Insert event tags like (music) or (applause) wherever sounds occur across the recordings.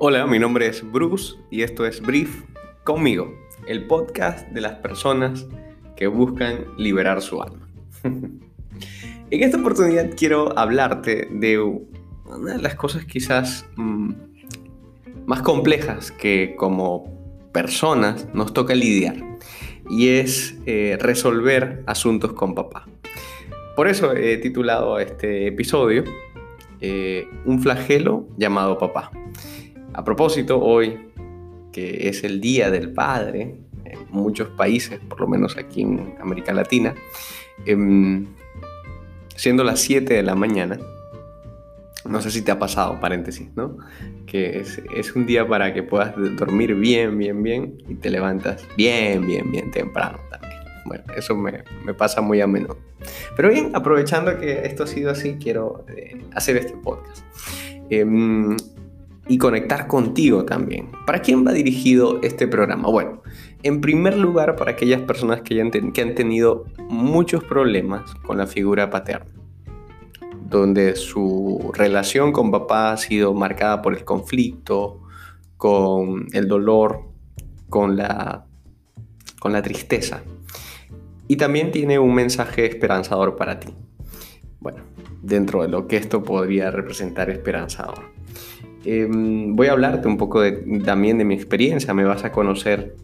Hola, mi nombre es Bruce y esto es Brief conmigo, el podcast de las personas que buscan liberar su alma. (laughs) en esta oportunidad quiero hablarte de una de las cosas quizás mm, más complejas que como personas nos toca lidiar y es eh, resolver asuntos con papá. Por eso he titulado este episodio eh, Un flagelo llamado papá. A propósito, hoy, que es el Día del Padre, en muchos países, por lo menos aquí en América Latina, em, siendo las 7 de la mañana, no sé si te ha pasado, paréntesis, ¿no? Que es, un día para que puedas dormir bien, bien, bien y te levantas bien, bien, bien temprano también. Bueno, eso me, pasa muy a menudo. Pero bien, aprovechando que esto ha sido así, quiero eh, hacer este podcast. Em, y conectar contigo también. ¿Para quién va dirigido este programa? Bueno, en primer lugar para aquellas personas que, que han tenido muchos problemas con la figura paterna, donde su relación con papá ha sido marcada por el conflicto, con el dolor, con la, con la tristeza. Y también tiene un mensaje esperanzador para ti. Bueno, dentro de lo que esto podría representar esperanzador. Em, voy a hablarte un poco también de mi experiencia, me vas a conocer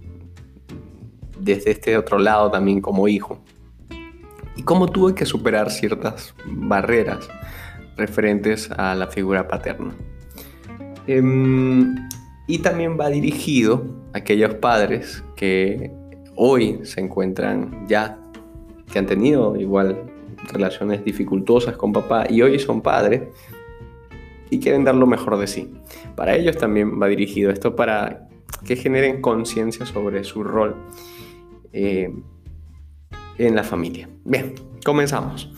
desde este otro lado también como hijo. Y cómo tuve que superar ciertas barreras referentes a la figura paterna. Em, y también va dirigido a aquellos padres que hoy se encuentran ya, que han tenido igual relaciones dificultosas con papá y hoy son padres y quieren dar lo mejor de sí. Para ellos también va dirigido esto para que generen conciencia sobre su rol eh, en la familia. Bien, comenzamos.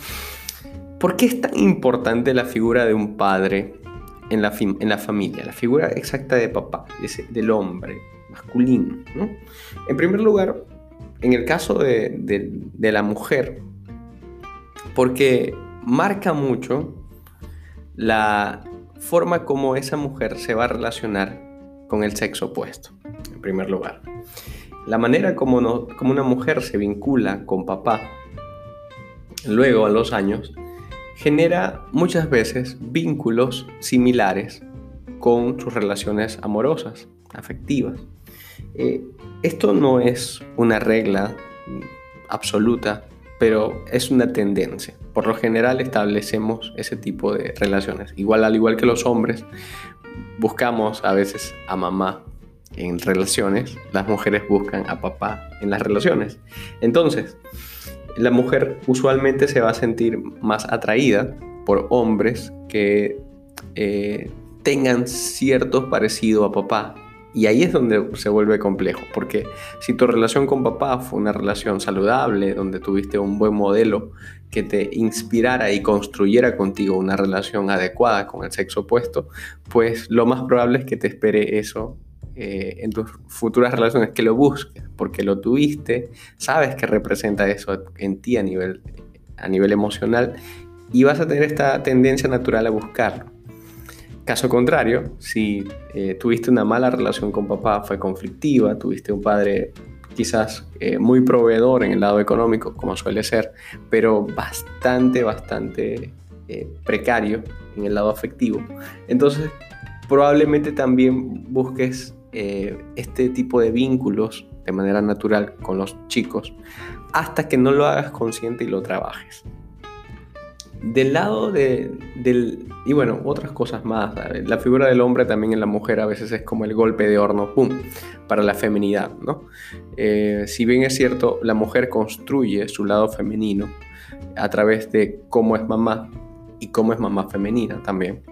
¿Por qué es tan importante la figura de un padre en la, en la familia? La figura exacta de papá, del hombre masculino. En primer lugar, en el caso de, de la mujer, porque marca mucho la forma como esa mujer se va a relacionar con el sexo opuesto, en primer lugar. La manera como, como una mujer se vincula con papá, luego a los años, genera muchas veces vínculos similares con sus relaciones amorosas, afectivas. Eh, esto no es una regla absoluta pero es una tendencia. Por lo general establecemos ese tipo de relaciones. Igual al igual que los hombres, buscamos a veces a mamá en relaciones, las mujeres buscan a papá en las relaciones. Entonces, la mujer usualmente se va a sentir más atraída por hombres que eh, tengan cierto parecido a papá y ahí es donde se vuelve complejo, porque si tu relación con papá fue una relación saludable, donde tuviste un buen modelo que te inspirara y construyera contigo una relación adecuada con el sexo opuesto, pues lo más probable es que te espere eso eh, en tus futuras relaciones, que lo busques, porque lo tuviste, sabes que representa eso en ti a nivel, a nivel emocional y vas a tener esta tendencia natural a buscarlo. Caso contrario, si eh, tuviste una mala relación con papá, fue conflictiva, tuviste un padre quizás eh, muy proveedor en el lado económico, como suele ser, pero bastante, bastante eh, precario en el lado afectivo, entonces probablemente también busques este tipo de vínculos de manera natural con los chicos hasta que no lo hagas consciente y lo trabajes. Del lado de, del... Y bueno, otras cosas más. La figura del hombre también en la mujer a veces es como el golpe de horno, ¡pum!, para la feminidad, ¿no? Eh, si bien es cierto, la mujer construye su lado femenino a través de cómo es mamá y cómo es mamá femenina también.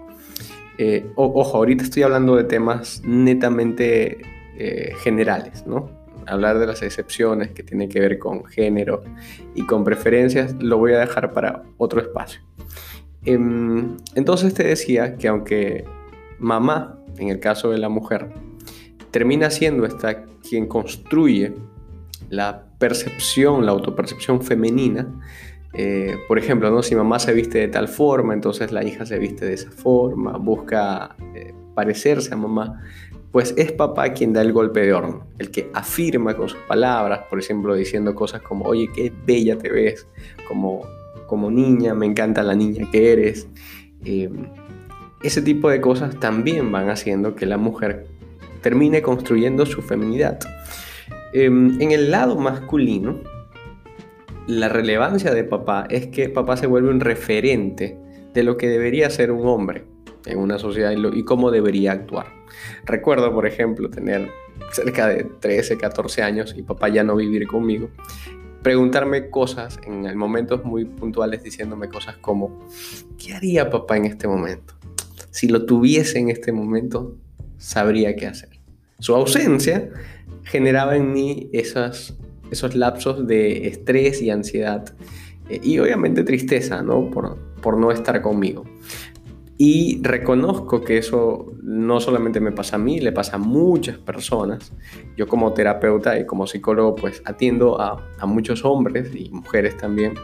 Eh, ojo, ahorita estoy hablando de temas netamente eh, generales, ¿no? Hablar de las excepciones que tienen que ver con género y con preferencias, lo voy a dejar para otro espacio. Em, entonces te decía que aunque mamá, en el caso de la mujer, termina siendo esta quien construye la percepción, la autopercepción femenina, Eh, por ejemplo, ¿no? si mamá se viste de tal forma, entonces la hija se viste de esa forma, busca eh, parecerse a mamá, pues es papá quien da el golpe de horno, el que afirma con sus palabras, por ejemplo, diciendo cosas como, oye, qué bella te ves, como, como niña, me encanta la niña que eres. Eh, ese tipo de cosas también van haciendo que la mujer termine construyendo su feminidad. Em, en el lado masculino, la relevancia de papá es que papá se vuelve un referente de lo que debería ser un hombre en una sociedad y, cómo debería actuar. Recuerdo, por ejemplo, tener cerca de 13, 14 años y papá ya no vivir conmigo, preguntarme cosas en momentos muy puntuales diciéndome cosas como, ¿qué haría papá en este momento? Si lo tuviese en este momento, sabría qué hacer. Su ausencia generaba en mí esas esos lapsos de estrés y ansiedad eh, y obviamente tristeza, ¿no? Por, por no estar conmigo. Y reconozco que eso no solamente me pasa a mí, le pasa a muchas personas. Yo como terapeuta y como psicólogo pues atiendo a, muchos hombres y mujeres también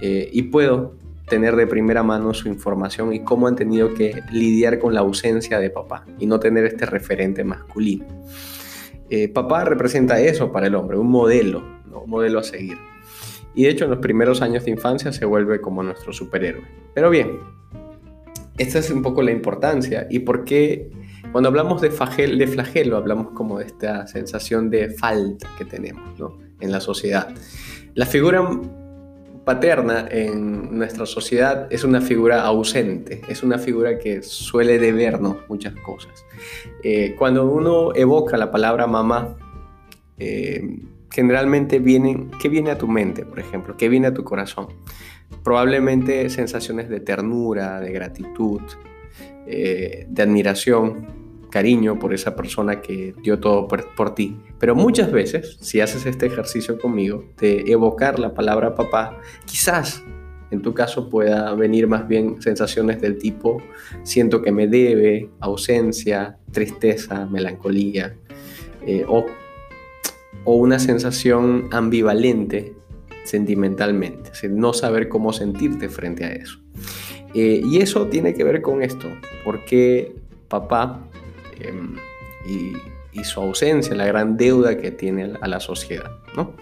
eh, y puedo tener de primera mano su información y cómo han tenido que lidiar con la ausencia de papá y no tener este referente masculino. Eh, papá representa eso para el hombre, un modelo, un modelo a seguir. Y de hecho en los primeros años de infancia se vuelve como nuestro superhéroe. Pero bien, esta es un poco la importancia y por qué cuando hablamos de, de flagelo hablamos como de esta sensación de falta que tenemos en la sociedad. La figura paterna en nuestra sociedad es una figura ausente, es una figura que suele debernos muchas cosas. Eh, cuando uno evoca la palabra mamá, eh, generalmente viene, ¿qué viene a tu mente, por ejemplo? ¿Qué viene a tu corazón? Probablemente sensaciones de ternura, de gratitud, eh, de admiración, cariño por esa persona que dio todo por, ti. Pero muchas veces, si haces este ejercicio conmigo, de evocar la palabra papá, quizás en tu caso pueda venir más bien sensaciones del tipo siento que me debe, ausencia, tristeza, melancolía, eh, o, o, una sensación ambivalente sentimentalmente, no saber cómo sentirte frente a eso. Eh, y eso tiene que ver con esto, porque papá Em, y, su ausencia, la gran deuda que tiene a la sociedad. ¿no?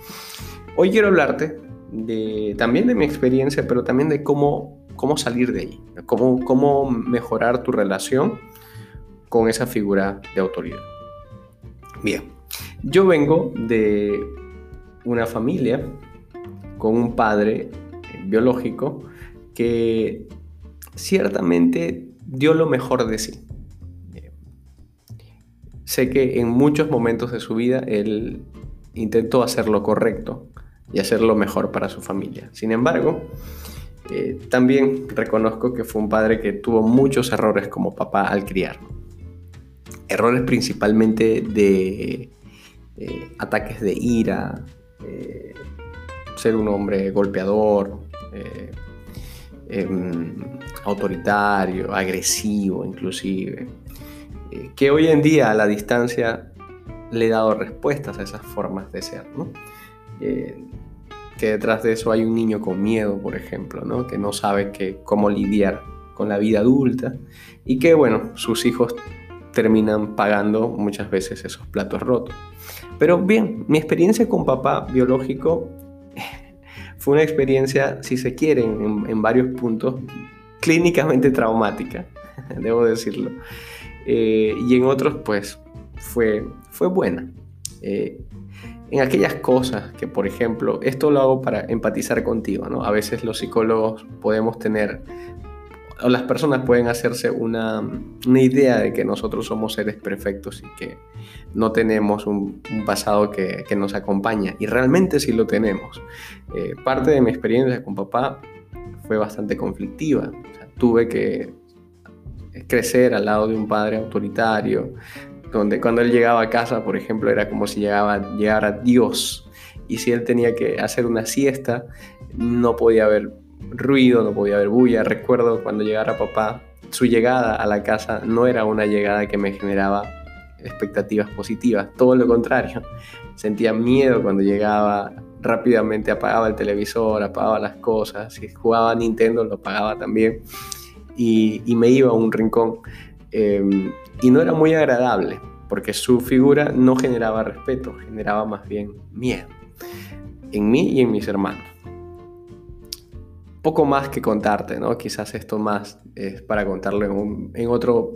Hoy quiero hablarte de, también de mi experiencia, pero también de cómo, cómo salir de ahí, cómo, cómo mejorar tu relación con esa figura de autoridad. Bien, yo vengo de una familia con un padre biológico que ciertamente dio lo mejor de sí. Sé que en muchos momentos de su vida él intentó hacer lo correcto y hacer lo mejor para su familia. Sin embargo, eh, también reconozco que fue un padre que tuvo muchos errores como papá al criar. Errores principalmente de eh, ataques de ira, eh, ser un hombre golpeador, em, autoritario, agresivo inclusive. Eh, que hoy en día a la distancia le he dado respuestas a esas formas de ser. Eh, que detrás de eso hay un niño con miedo, por ejemplo, que no sabe que, cómo lidiar con la vida adulta y que, bueno, sus hijos terminan pagando muchas veces esos platos rotos. Pero bien, mi experiencia con papá biológico fue una experiencia, si se quiere, en, varios puntos, clínicamente traumática, (laughs) debo decirlo. Eh, y en otros pues fue, fue buena. Eh, en aquellas cosas que, por ejemplo, esto lo hago para empatizar contigo, ¿no? A veces los psicólogos podemos tener, o las personas pueden hacerse una, una idea de que nosotros somos seres perfectos y que no tenemos un, pasado que, que, nos acompaña. Y realmente sí lo tenemos. Eh, parte de mi experiencia con papá fue bastante conflictiva. tuve que crecer al lado de un padre autoritario, donde cuando él llegaba a casa, por ejemplo, era como si llegaba, llegara Dios. Y si él tenía que hacer una siesta, no podía haber ruido, no podía haber bulla. Recuerdo cuando llegara papá, su llegada a la casa no era una llegada que me generaba expectativas positivas, todo lo contrario. Sentía miedo cuando llegaba, rápidamente apagaba el televisor, apagaba las cosas, si jugaba Nintendo lo apagaba también y, me iba a un rincón. Em, y no era muy agradable porque su figura no generaba respeto, generaba más bien miedo en mí y en mis hermanos. Poco más que contarte, ¿no? Quizás esto más es para contarlo en, otro,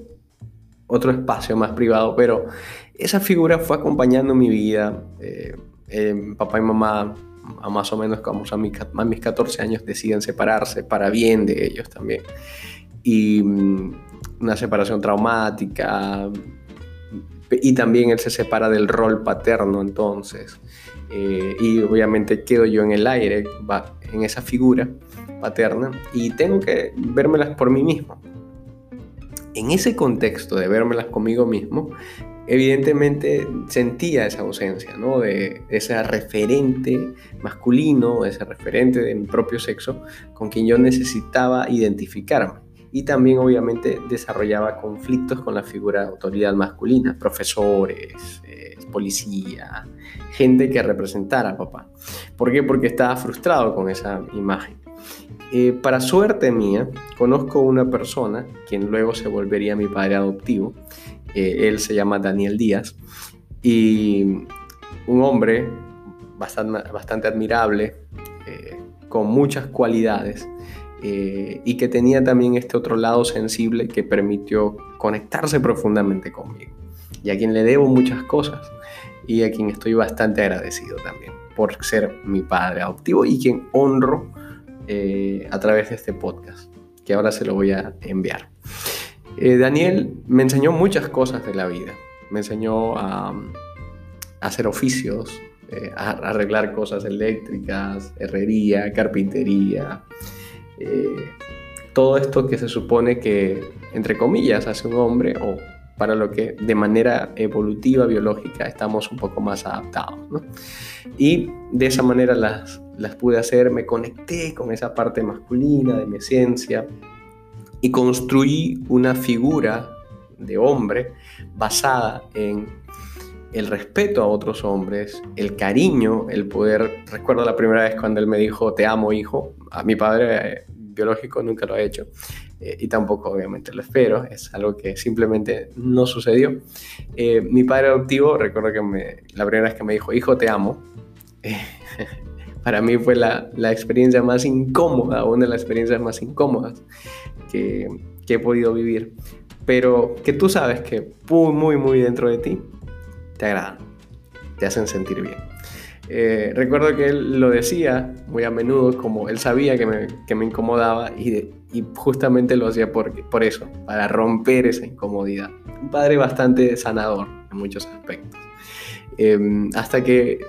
otro espacio más privado, pero esa figura fue acompañando mi vida. Eh, eh, papá y mamá, a más o menos como a mis, a mis 14 años, deciden separarse para bien de ellos también. Y mm, una separación traumática, y también él se separa del rol paterno entonces. Eh, y obviamente quedo yo en el aire, va, en esa figura paterna, y tengo que vérmelas por mí mismo. En ese contexto de vérmelas conmigo mismo, evidentemente sentía esa ausencia, ¿no? De ese referente masculino, ese referente de mi propio sexo, con quien yo necesitaba identificarme y también obviamente desarrollaba conflictos con la figura de autoridad masculina, profesores, eh, policía, gente que representara a papá. ¿Por qué? Porque estaba frustrado con esa imagen. Eh, para suerte mía, conozco una persona, quien luego se volvería mi padre adoptivo, eh, él se llama Daniel Díaz, y un hombre bastante, admirable, con muchas cualidades, eh, y que tenía también este otro lado sensible que permitió conectarse profundamente conmigo y a quien le debo muchas cosas y a quien estoy bastante agradecido también por ser mi padre adoptivo y quien honro eh, a través de este podcast que ahora se lo voy a enviar. Eh, Daniel me enseñó muchas cosas de la vida, me enseñó a, hacer oficios, a arreglar cosas eléctricas, herrería, carpintería, eh, todo esto que se supone que, entre comillas, hace un hombre o para lo que de manera evolutiva, biológica, estamos un poco más adaptados. Y de esa manera las, las pude hacer, me conecté con esa parte masculina de mi esencia y construí una figura de hombre basada en el respeto a otros hombres, el cariño, el poder. Recuerdo la primera vez cuando él me dijo, te amo, hijo. A mi padre biológico nunca lo ha hecho eh, y tampoco obviamente lo espero, es algo que simplemente no sucedió. Eh, mi padre adoptivo, recuerdo que me, la primera vez que me dijo, hijo, te amo, (laughs) para mí fue la, la, experiencia más incómoda, una de las experiencias más incómodas que, que he podido vivir, pero que tú sabes que muy, muy, muy dentro de ti te agradan, te hacen sentir bien. Eh, recuerdo que él lo decía muy a menudo, como él sabía que me, que me incomodaba y, y, justamente lo hacía por, por eso, para romper esa incomodidad. Un padre bastante sanador en muchos aspectos. Em, hasta que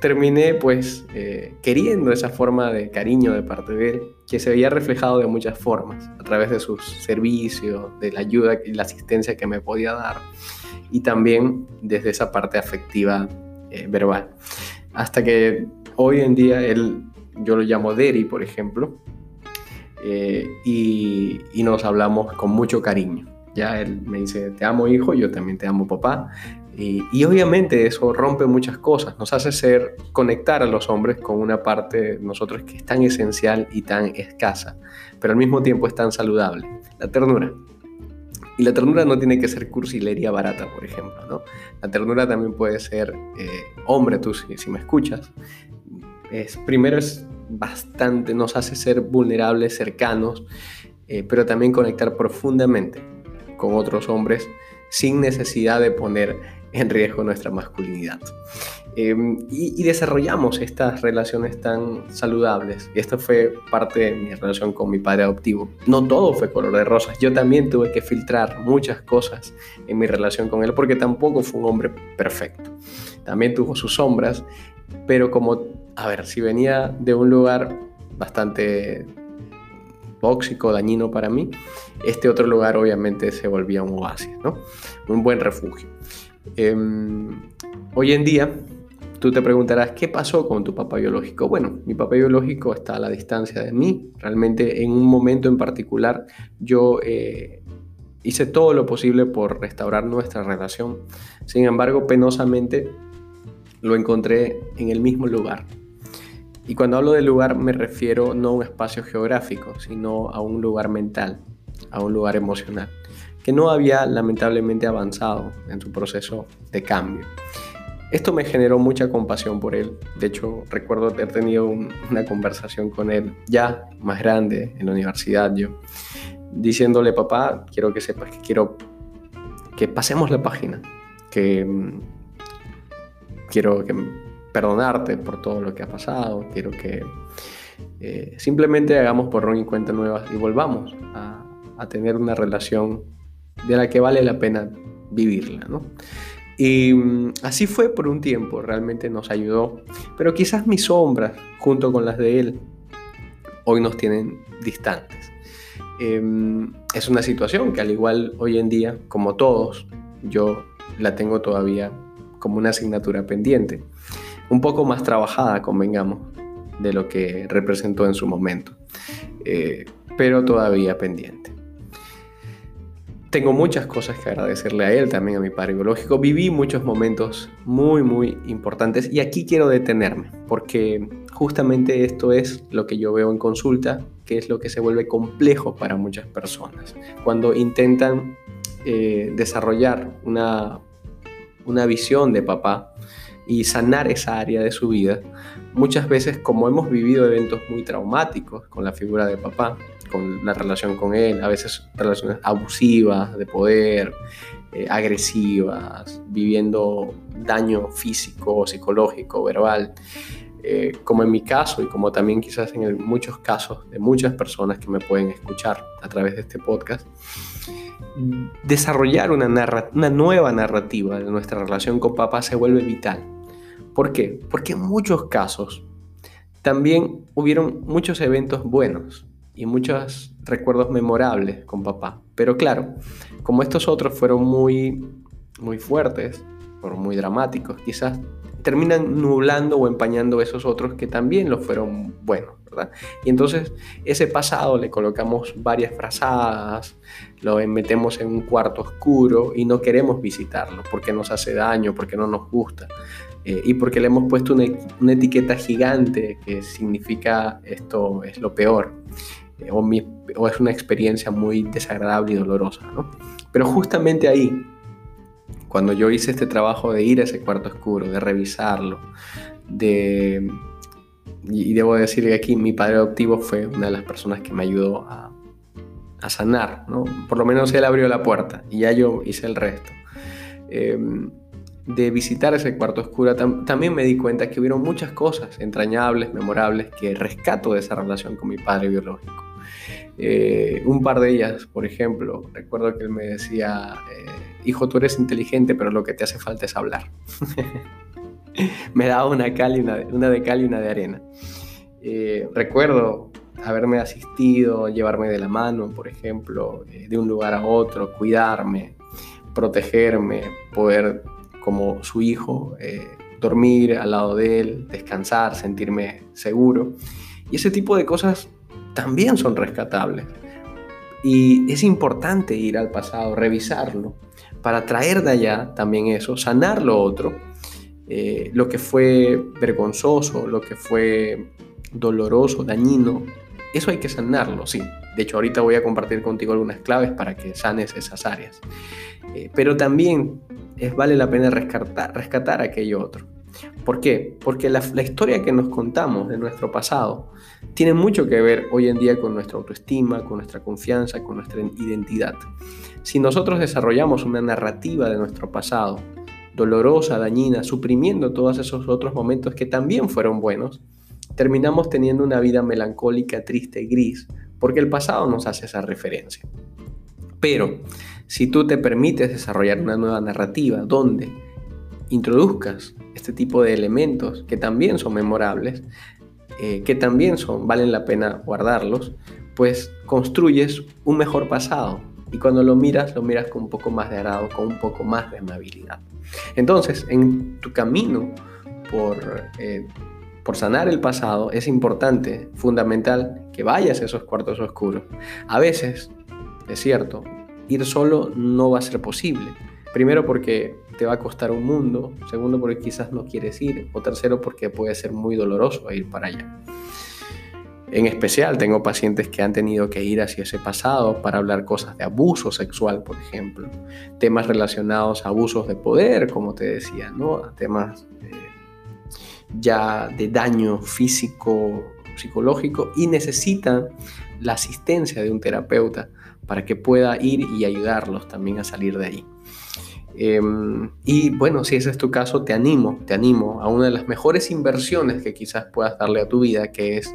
terminé pues eh, queriendo esa forma de cariño de parte de él, que se veía reflejado de muchas formas, a través de sus servicios, de la ayuda y la asistencia que me podía dar, y también desde esa parte afectiva eh, verbal. Hasta que hoy en día él, yo lo llamo Derry, por ejemplo, eh, y, nos hablamos con mucho cariño. Ya él me dice, te amo hijo, yo también te amo papá. Y, obviamente eso rompe muchas cosas, nos hace ser, conectar a los hombres con una parte de nosotros que es tan esencial y tan escasa, pero al mismo tiempo es tan saludable, la ternura. Y la ternura no tiene que ser cursilería barata, por ejemplo, ¿no? La ternura también puede ser, eh, hombre, tú si, me escuchas, es, primero es bastante, nos hace ser vulnerables, cercanos, eh, pero también conectar profundamente con otros hombres sin necesidad de poner en riesgo nuestra masculinidad. Em, y, desarrollamos estas relaciones tan saludables. Y esto fue parte de mi relación con mi padre adoptivo. No todo fue color de rosas. Yo también tuve que filtrar muchas cosas en mi relación con él porque tampoco fue un hombre perfecto. También tuvo sus sombras, pero como, a ver, si venía de un lugar bastante tóxico, dañino para mí, este otro lugar obviamente se volvía un oasis, ¿no? Un buen refugio. Em, hoy en día Tú te preguntarás, ¿qué pasó con tu papá biológico? Bueno, mi papá biológico está a la distancia de mí. Realmente en un momento en particular yo eh, hice todo lo posible por restaurar nuestra relación. Sin embargo, penosamente lo encontré en el mismo lugar. Y cuando hablo de lugar me refiero no a un espacio geográfico, sino a un lugar mental, a un lugar emocional, que no había lamentablemente avanzado en su proceso de cambio. Esto me generó mucha compasión por él. De hecho, recuerdo haber tenido una conversación con él ya más grande en la universidad yo, diciéndole, papá, quiero que sepas que quiero que pasemos la página, que mm, quiero que perdonarte por todo lo que ha pasado, quiero que eh, simplemente hagamos por y cuenta nuevas y volvamos a, tener una relación de la que vale la pena vivirla, Y mm, así fue por un tiempo, realmente nos ayudó, pero quizás mis sombras, junto con las de él, hoy nos tienen distantes. Em, es una situación que al igual hoy en día, como todos, yo la tengo todavía como una asignatura pendiente, un poco más trabajada, convengamos, de lo que representó en su momento, eh, pero todavía pendiente. Tengo muchas cosas que agradecerle a él, también a mi padre biológico. Viví muchos momentos muy, muy importantes y aquí quiero detenerme, porque justamente esto es lo que yo veo en consulta, que es lo que se vuelve complejo para muchas personas. Cuando intentan eh, desarrollar una, una visión de papá y sanar esa área de su vida, muchas veces como hemos vivido eventos muy traumáticos con la figura de papá, con la relación con él, a veces relaciones abusivas, de poder, eh, agresivas, viviendo daño físico, psicológico, verbal, eh, como en mi caso y como también quizás en muchos casos de muchas personas que me pueden escuchar a través de este podcast, desarrollar una, una nueva narrativa de nuestra relación con papá se vuelve vital. ¿Por qué? Porque en muchos casos también hubieron muchos eventos buenos, y muchos recuerdos memorables con papá. Pero claro, como estos otros fueron muy, muy fuertes, fueron muy dramáticos, quizás terminan nublando o empañando esos otros que también lo fueron buenos, ¿verdad? Y entonces ese pasado le colocamos varias frazadas, lo metemos en un cuarto oscuro y no queremos visitarlo porque nos hace daño, porque no nos gusta. Eh, y porque le hemos puesto una, una etiqueta gigante que significa esto es lo peor. Eh, o, es una experiencia muy desagradable y dolorosa. ¿no? Pero justamente ahí, cuando yo hice este trabajo de ir a ese cuarto oscuro, de revisarlo, de... Y debo decir que aquí mi padre adoptivo fue una de las personas que me ayudó a, a sanar, ¿no? Por lo menos él abrió la puerta y ya yo hice el resto. Em, de visitar ese cuarto oscuro, también me di cuenta que hubieron muchas cosas entrañables, memorables, que rescato de esa relación con mi padre biológico. Eh, un par de ellas, por ejemplo, recuerdo que él me decía, eh, hijo, tú eres inteligente, pero lo que te hace falta es hablar. (laughs) me daba una, cal una, de cal y una de arena. Eh, recuerdo haberme asistido, llevarme de la mano, por ejemplo, de un lugar a otro, cuidarme, protegerme, poder, como su hijo, dormir al lado de él, descansar, sentirme seguro. Y ese tipo de cosas también son rescatables. Y es importante ir al pasado, revisarlo, para traer de allá también eso, sanar lo otro, eh, lo que fue vergonzoso, lo que fue doloroso, dañino, eso hay que sanarlo, sí. De hecho, ahorita voy a compartir contigo algunas claves para que sanes esas áreas. Eh, pero también es, vale la pena rescatar, rescatar aquello otro. ¿Por qué? Porque la, historia que nos contamos de nuestro pasado tiene mucho que ver hoy en día con nuestra autoestima, con nuestra confianza, con nuestra identidad. Si nosotros desarrollamos una narrativa de nuestro pasado, dolorosa, dañina, suprimiendo todos esos otros momentos que también fueron buenos, terminamos teniendo una vida melancólica, triste gris, porque el pasado nos hace esa referencia. Pero si tú te permites desarrollar una nueva narrativa donde introduzcas este tipo de elementos que también son memorables, eh, que también son, valen la pena guardarlos, pues construyes un mejor pasado. Y cuando lo miras, lo miras con un poco más de agrado, con un poco más de amabilidad. Entonces, en tu camino por, eh, por sanar el pasado, es importante, fundamental, que vayas a esos cuartos oscuros. A veces, es cierto, ir solo no va a ser posible Primero porque te va a costar un mundo, segundo porque quizás no quieres ir, o tercero porque puede ser muy doloroso ir para allá. En especial tengo pacientes que han tenido que ir hacia ese pasado para hablar cosas de abuso sexual, por ejemplo, temas relacionados a abusos de poder, como te decía, ¿no? temas ya de daño físico, psicológico y necesitan la asistencia de un terapeuta para que pueda ir y ayudarlos también a salir de ahí. Em, y bueno, si ese es tu caso, te animo, te animo a una de las mejores inversiones que quizás puedas darle a tu vida, que es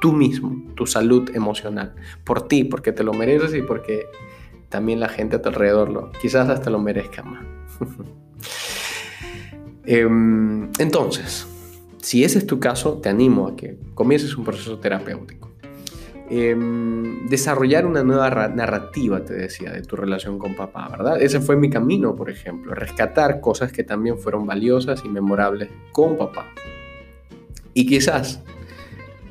tú mismo, tu salud emocional, por ti, porque te lo mereces y porque también la gente a tu alrededor lo, quizás hasta lo merezca más. (laughs) Em, entonces, si ese es tu caso, te animo a que comiences un proceso terapéutico. Em, desarrollar una nueva narrativa, te decía, de tu relación con papá, ¿verdad? Ese fue mi camino, por ejemplo, rescatar cosas que también fueron valiosas y memorables con papá. Y quizás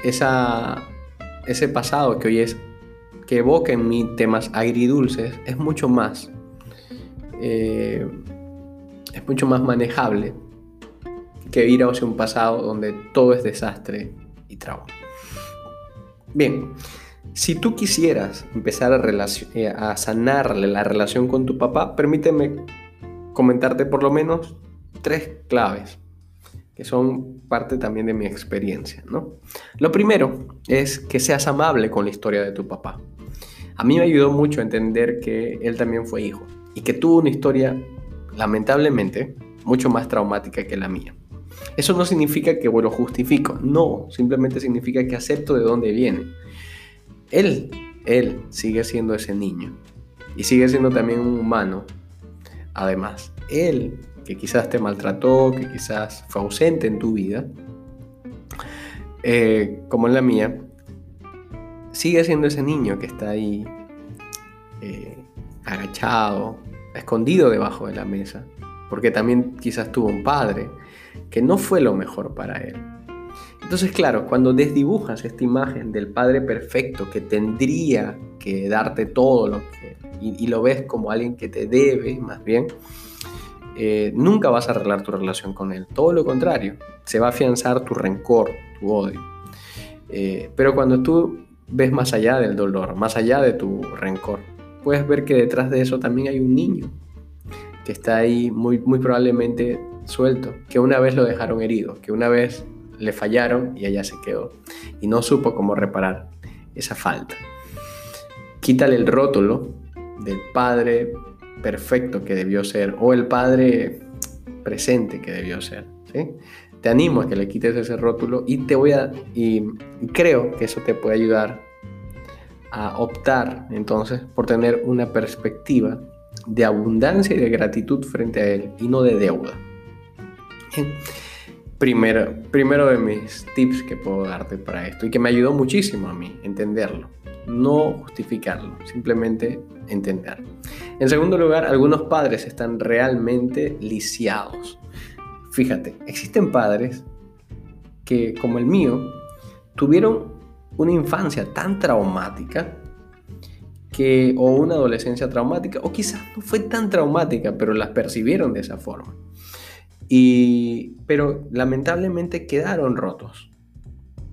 ese pasado que hoy es, que evoca en mí temas agridulces, es mucho más, eh, es mucho más manejable que ir hacia un pasado donde todo es desastre y trauma. Bien, si tú quisieras empezar a, eh, a sanarle la relación con tu papá, permíteme comentarte por lo menos tres claves que son parte también de mi experiencia, ¿no? Lo primero es que seas amable con la historia de tu papá. A mí me ayudó mucho a entender que él también fue hijo y que tuvo una historia, lamentablemente, mucho más traumática que la mía. Eso no significa que lo justifico, no, simplemente significa que acepto de dónde viene. Él, él sigue siendo ese niño y sigue siendo también un humano. Además, él que quizás te maltrató, que quizás fue ausente en tu vida, eh, como en la mía, sigue siendo ese niño que está ahí eh, agachado, escondido debajo de la mesa, porque también quizás tuvo un padre que no fue lo mejor para él. Entonces, claro, cuando desdibujas esta imagen del padre perfecto que tendría que darte todo lo que, y lo ves como alguien que te debe, más bien, eh, nunca vas a arreglar tu relación con él. Todo lo contrario, se va a afianzar tu rencor, tu odio. Eh, pero cuando tú ves más allá del dolor, más allá de tu rencor, puedes ver que detrás de eso también hay un niño que está ahí muy, muy probablemente suelto, que una vez lo dejaron herido, que una vez le fallaron y allá se quedó y no supo cómo reparar esa falta. Quítale el rótulo del padre perfecto que debió ser o el padre presente que debió ser. Te animo a que le quites ese rótulo y te voy a y creo que eso te puede ayudar a optar entonces por tener una perspectiva de abundancia y de gratitud frente a él y no de deuda. (laughs) Primero, primero de mis tips que puedo darte para esto y que me ayudó muchísimo a mí entenderlo no justificarlo, simplemente entender. En segundo lugar, algunos padres están realmente lisiados. Fíjate, existen padres que, como el mío, tuvieron una infancia tan traumática que, o una adolescencia traumática, o quizás no fue tan traumática, pero las percibieron de esa forma. Y, pero lamentablemente quedaron rotos.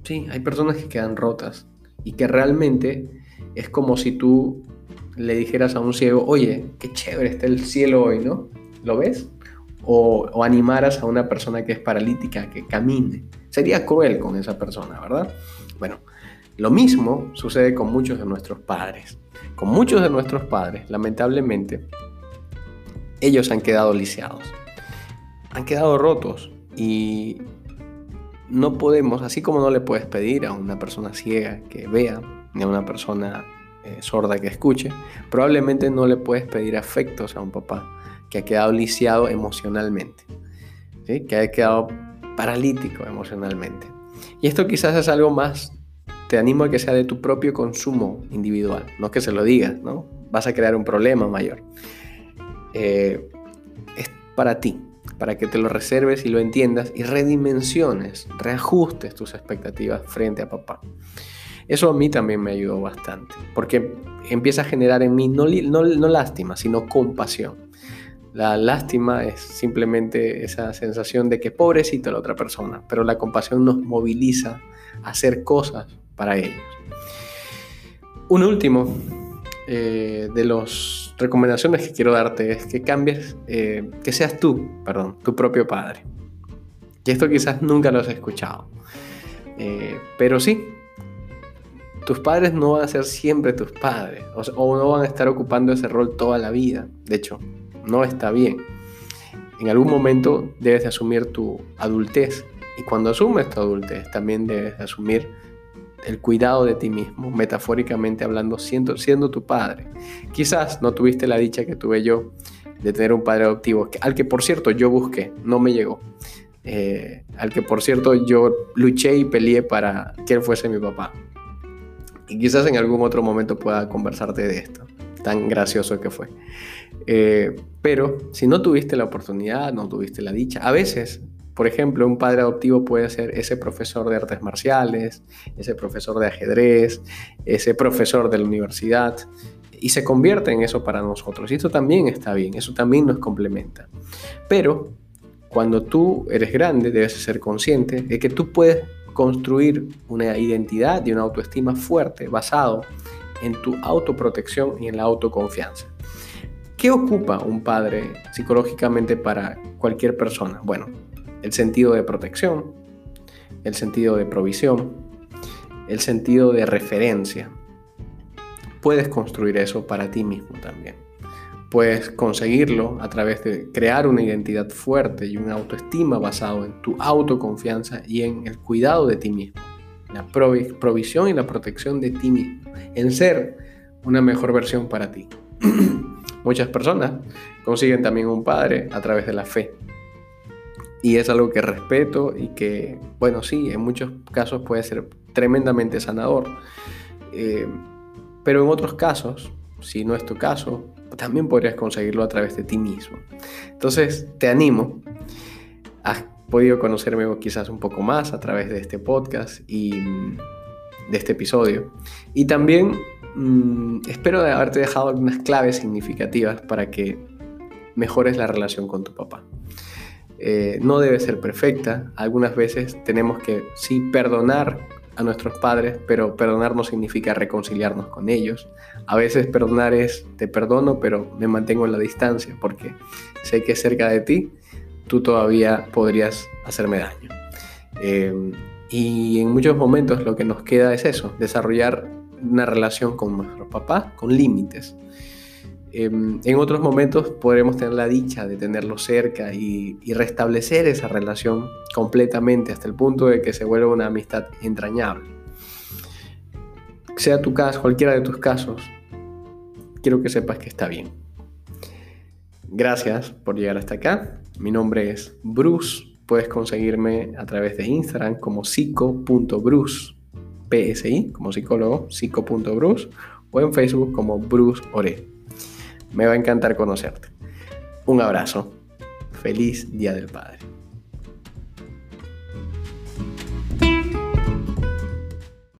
Sí, hay personas que quedan rotas y que realmente es como si tú le dijeras a un ciego, oye, qué chévere está el cielo hoy, ¿no? ¿Lo ves? O, animaras a una persona que es paralítica que camine. Sería cruel con esa persona, ¿verdad? Bueno, lo mismo sucede con muchos de nuestros padres. Con muchos de nuestros padres, lamentablemente, ellos han quedado lisiados, han quedado rotos y no podemos, así como no le puedes pedir a una persona ciega que vea, ni a una persona eh, sorda que escuche, probablemente no le puedes pedir afectos a un papá que ha quedado lisiado emocionalmente, que ha quedado paralítico emocionalmente. Y esto quizás es algo más, te animo a que sea de tu propio consumo individual, no que se lo digas, ¿no? Vas a crear un problema mayor. Eh, es para ti, para que te lo reserves y lo entiendas y redimensiones, reajustes tus expectativas frente a papá. Eso a mí también me ayudó bastante, porque empieza a generar en mí no, lástima, sino compasión. La lástima es simplemente esa sensación de que pobrecito la otra persona, pero la compasión nos moviliza a hacer cosas para ellos. Un último eh, de las recomendaciones que quiero darte es que cambies, eh, que seas tú, perdón, tu propio padre. Y esto quizás nunca lo has escuchado. Eh, pero sí, tus padres no van a ser siempre tus padres o, no van a estar ocupando ese rol toda la vida. De hecho, no está bien. En algún momento debes de asumir tu adultez y cuando asumes tu adultez también debes de asumir el cuidado de ti mismo, metafóricamente hablando, siendo, siendo tu padre. Quizás no tuviste la dicha que tuve yo de tener un padre adoptivo, al que por cierto yo busqué, no me llegó. Eh, al que por cierto yo luché y peleé para que él fuese mi papá. Y quizás en algún otro momento pueda conversarte de esto, tan gracioso que fue. Eh, pero si no tuviste la oportunidad, no tuviste la dicha, a veces, por ejemplo, un padre adoptivo puede ser ese profesor de artes marciales, ese profesor de ajedrez, ese profesor de la universidad, y se convierte en eso para nosotros. Y eso también está bien, eso también nos complementa. Pero cuando tú eres grande, debes ser consciente de que tú puedes construir una identidad y una autoestima fuerte basado en tu autoprotección y en la autoconfianza. ¿Qué ocupa un padre psicológicamente para cualquier persona? Bueno, el sentido de protección, el sentido de provisión, el sentido de referencia. Puedes construir eso para ti mismo también puedes conseguirlo a través de crear una identidad fuerte y una autoestima basado en tu autoconfianza y en el cuidado de ti mismo, la provisión y la protección de ti mismo, en ser una mejor versión para ti. (clears throat) Muchas personas consiguen también un padre a través de la fe. Y es algo que respeto y que, bueno, sí, en muchos casos puede ser tremendamente sanador. Eh, pero en otros casos, si no es tu caso, también podrías conseguirlo a través de ti mismo. Entonces, te animo. Has podido conocerme quizás un poco más a través de este podcast y mm, de este episodio. Y también mm, espero haberte dejado algunas claves significativas para que mejores la relación con tu papá. Eh, no debe ser perfecta. Algunas veces tenemos que sí perdonar a nuestros padres, pero perdonar no significa reconciliarnos con ellos. A veces perdonar es te perdono, pero me mantengo en la distancia porque sé que cerca de ti tú todavía podrías hacerme daño. Em, y en muchos momentos lo que nos queda es eso, desarrollar una relación con nuestros papás con límites. Em, en otros momentos podremos tener la dicha de tenerlo cerca y, restablecer esa relación completamente hasta el punto de que se vuelva una amistad entrañable. Sea tu caso, cualquiera de tus casos, quiero que sepas que está bien. Gracias por llegar hasta acá. Mi nombre es Bruce. Puedes conseguirme a través de Instagram como psico.bruce, PSI, como psicólogo, psico.bruce, o en Facebook como Bruce Ore. Me va a encantar conocerte. Un abrazo. Feliz Día del Padre.